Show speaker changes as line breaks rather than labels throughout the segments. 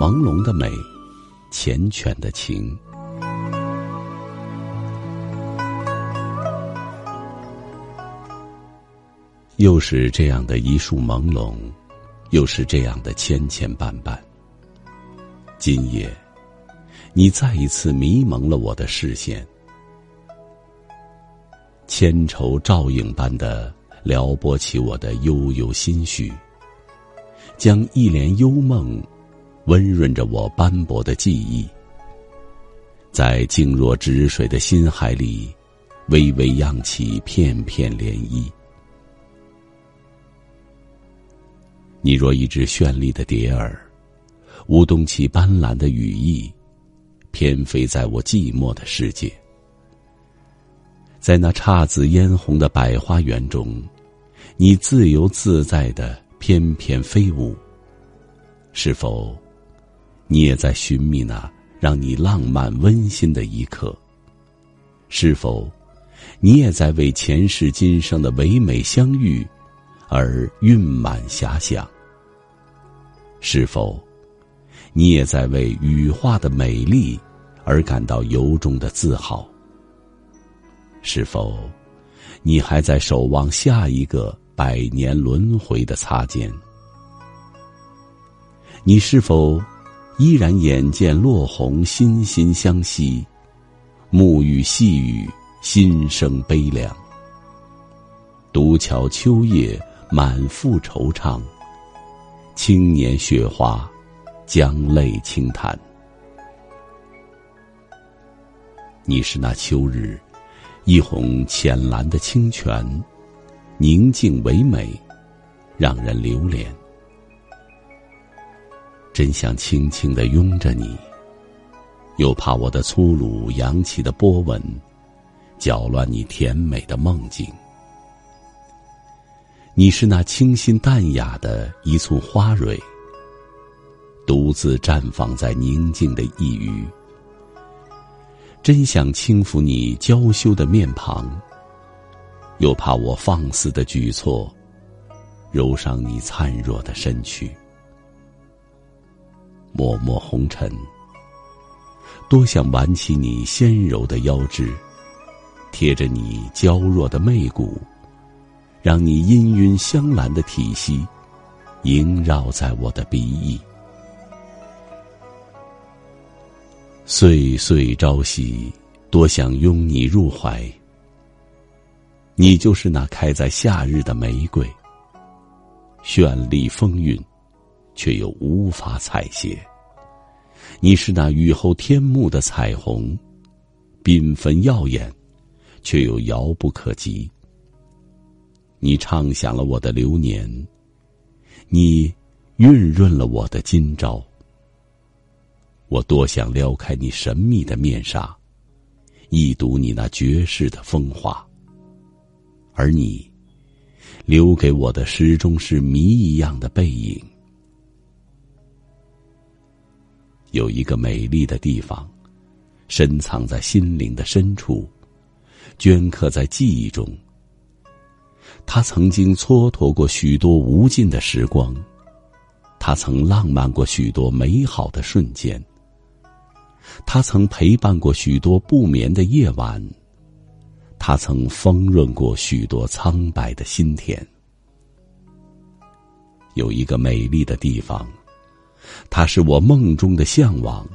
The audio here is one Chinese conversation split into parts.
朦胧的美，缱绻的情。又是这样的一束朦胧，又是这样的千千绊绊。今夜，你再一次迷蒙了我的视线，千愁照影般的撩拨起我的悠悠心绪，将一帘幽梦温润着我斑驳的记忆，在静若止水的心海里，微微漾起片片涟漪。你若一只绚丽的蝶儿，舞动起斑斓的羽翼，翩飞在我寂寞的世界。在那姹紫嫣红的百花园中，你自由自在的翩翩飞舞。是否，你也在寻觅那让你浪漫温馨的一刻？是否，你也在为前世今生的唯美相遇？而蕴满遐想。是否，你也在为羽化的美丽而感到由衷的自豪？是否，你还在守望下一个百年轮回的擦肩？你是否依然眼见落红，心心相惜，暮雨细雨，心生悲凉？独瞧秋叶。满腹惆怅，青年雪花，将泪轻弹。你是那秋日，一泓浅蓝的清泉，宁静唯美，让人留恋。真想轻轻的拥着你，又怕我的粗鲁扬起的波纹，搅乱你甜美的梦境。你是那清新淡雅的一簇花蕊，独自绽放在宁静的一隅。真想轻抚你娇羞的面庞，又怕我放肆的举措，揉伤你灿若的身躯。脉脉红尘，多想挽起你纤柔的腰肢，贴着你娇弱的媚骨。让你氤氲香兰的体息萦绕在我的鼻翼，岁岁朝夕，多想拥你入怀。你就是那开在夏日的玫瑰，绚丽风韵，却又无法采撷。你是那雨后天幕的彩虹，缤纷耀眼，却又遥不可及。你唱响了我的流年，你润润了我的今朝。我多想撩开你神秘的面纱，一睹你那绝世的风华。而你留给我的始终是谜一样的背影。有一个美丽的地方，深藏在心灵的深处，镌刻在记忆中。他曾经蹉跎过许多无尽的时光，他曾浪漫过许多美好的瞬间，他曾陪伴过许多不眠的夜晚，他曾丰润过许多苍白的心田。有一个美丽的地方，它是我梦中的向往，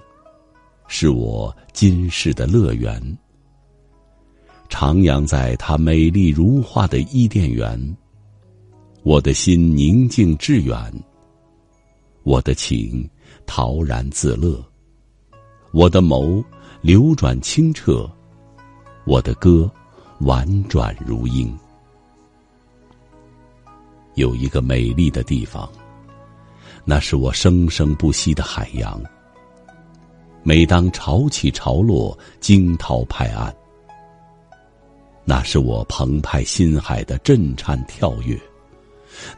是我今世的乐园。徜徉在它美丽如画的伊甸园，我的心宁静致远，我的情陶然自乐，我的眸流转清澈，我的歌婉转如莺。有一个美丽的地方，那是我生生不息的海洋。每当潮起潮落，惊涛拍岸。那是我澎湃心海的震颤跳跃，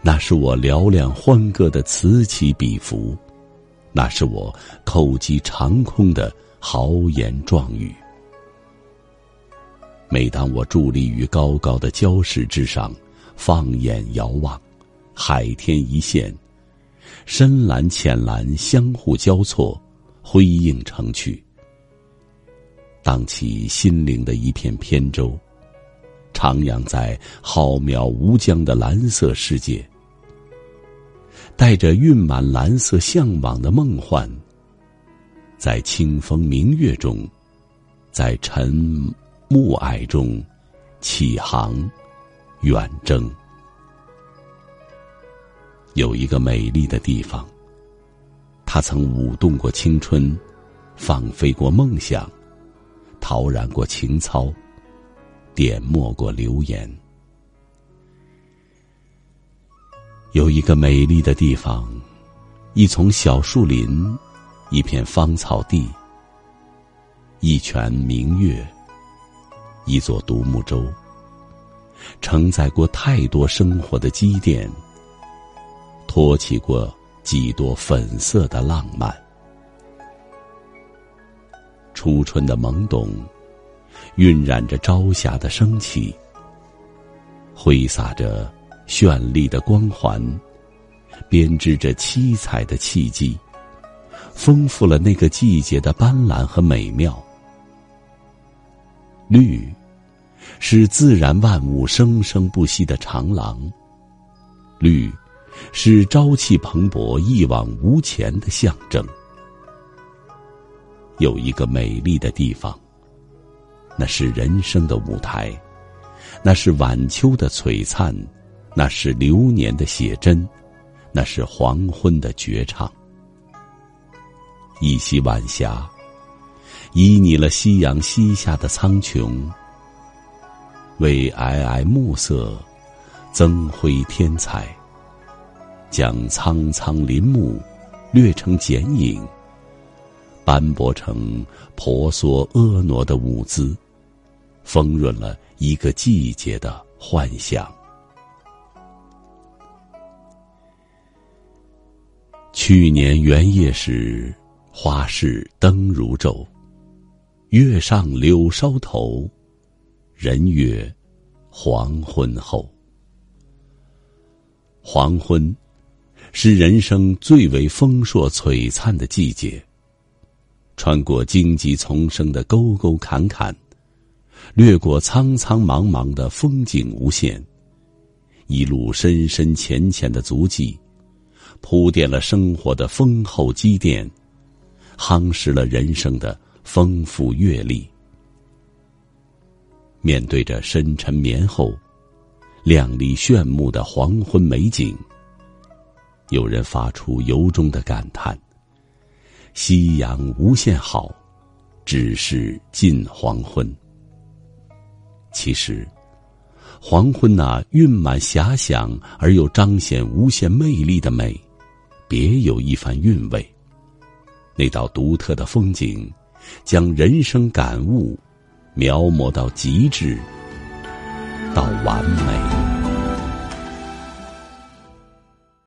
那是我嘹亮欢歌的此起彼伏，那是我叩击长空的豪言壮语。每当我伫立于高高的礁石之上，放眼遥望，海天一线，深蓝、浅蓝相互交错，辉映成趣，荡起心灵的一片扁舟，徜徉在浩渺无疆的蓝色世界，带着蕴满蓝色向往的梦幻，在清风明月中，在沉暮霭中起航远征。有一个美丽的地方，它曾舞动过青春，放飞过梦想，陶染过情操，点墨过流言。有一个美丽的地方，一丛小树林，一片芳草地，一泉明月，一座独木舟，承载过太多生活的积淀。托起过几多粉色的浪漫，初春的懵懂，晕染着朝霞的升起，挥洒着绚丽的光环，编织着七彩的契机，丰富了那个季节的斑斓和美妙。绿，是自然万物生生不息的长廊。绿。是朝气蓬勃、一往无前的象征。有一个美丽的地方，那是人生的舞台，那是晚秋的璀璨，那是流年的写真，那是黄昏的绝唱。一袭晚霞，旖旎了夕阳西下的苍穹，为皑皑暮色增辉添彩。将苍苍林木略成剪影，斑驳成婆娑婀娜的舞姿，丰润了一个季节的幻想。去年元夜时，花市灯如昼，月上柳梢头，人约黄昏后。黄昏。是人生最为丰硕璀璨的季节。穿过荆棘丛生的沟沟坎坎，掠过苍苍茫茫的风景无限，一路深深浅浅的足迹，铺垫了生活的丰厚积淀，夯实了人生的丰富阅历。面对着深沉绵厚、亮丽炫目的黄昏美景。有人发出由衷的感叹：“夕阳无限好，只是近黄昏。”其实，黄昏那蕴满遐想而又彰显无限魅力的美，别有一番韵味。那道独特的风景，将人生感悟描摹到极致，到完美。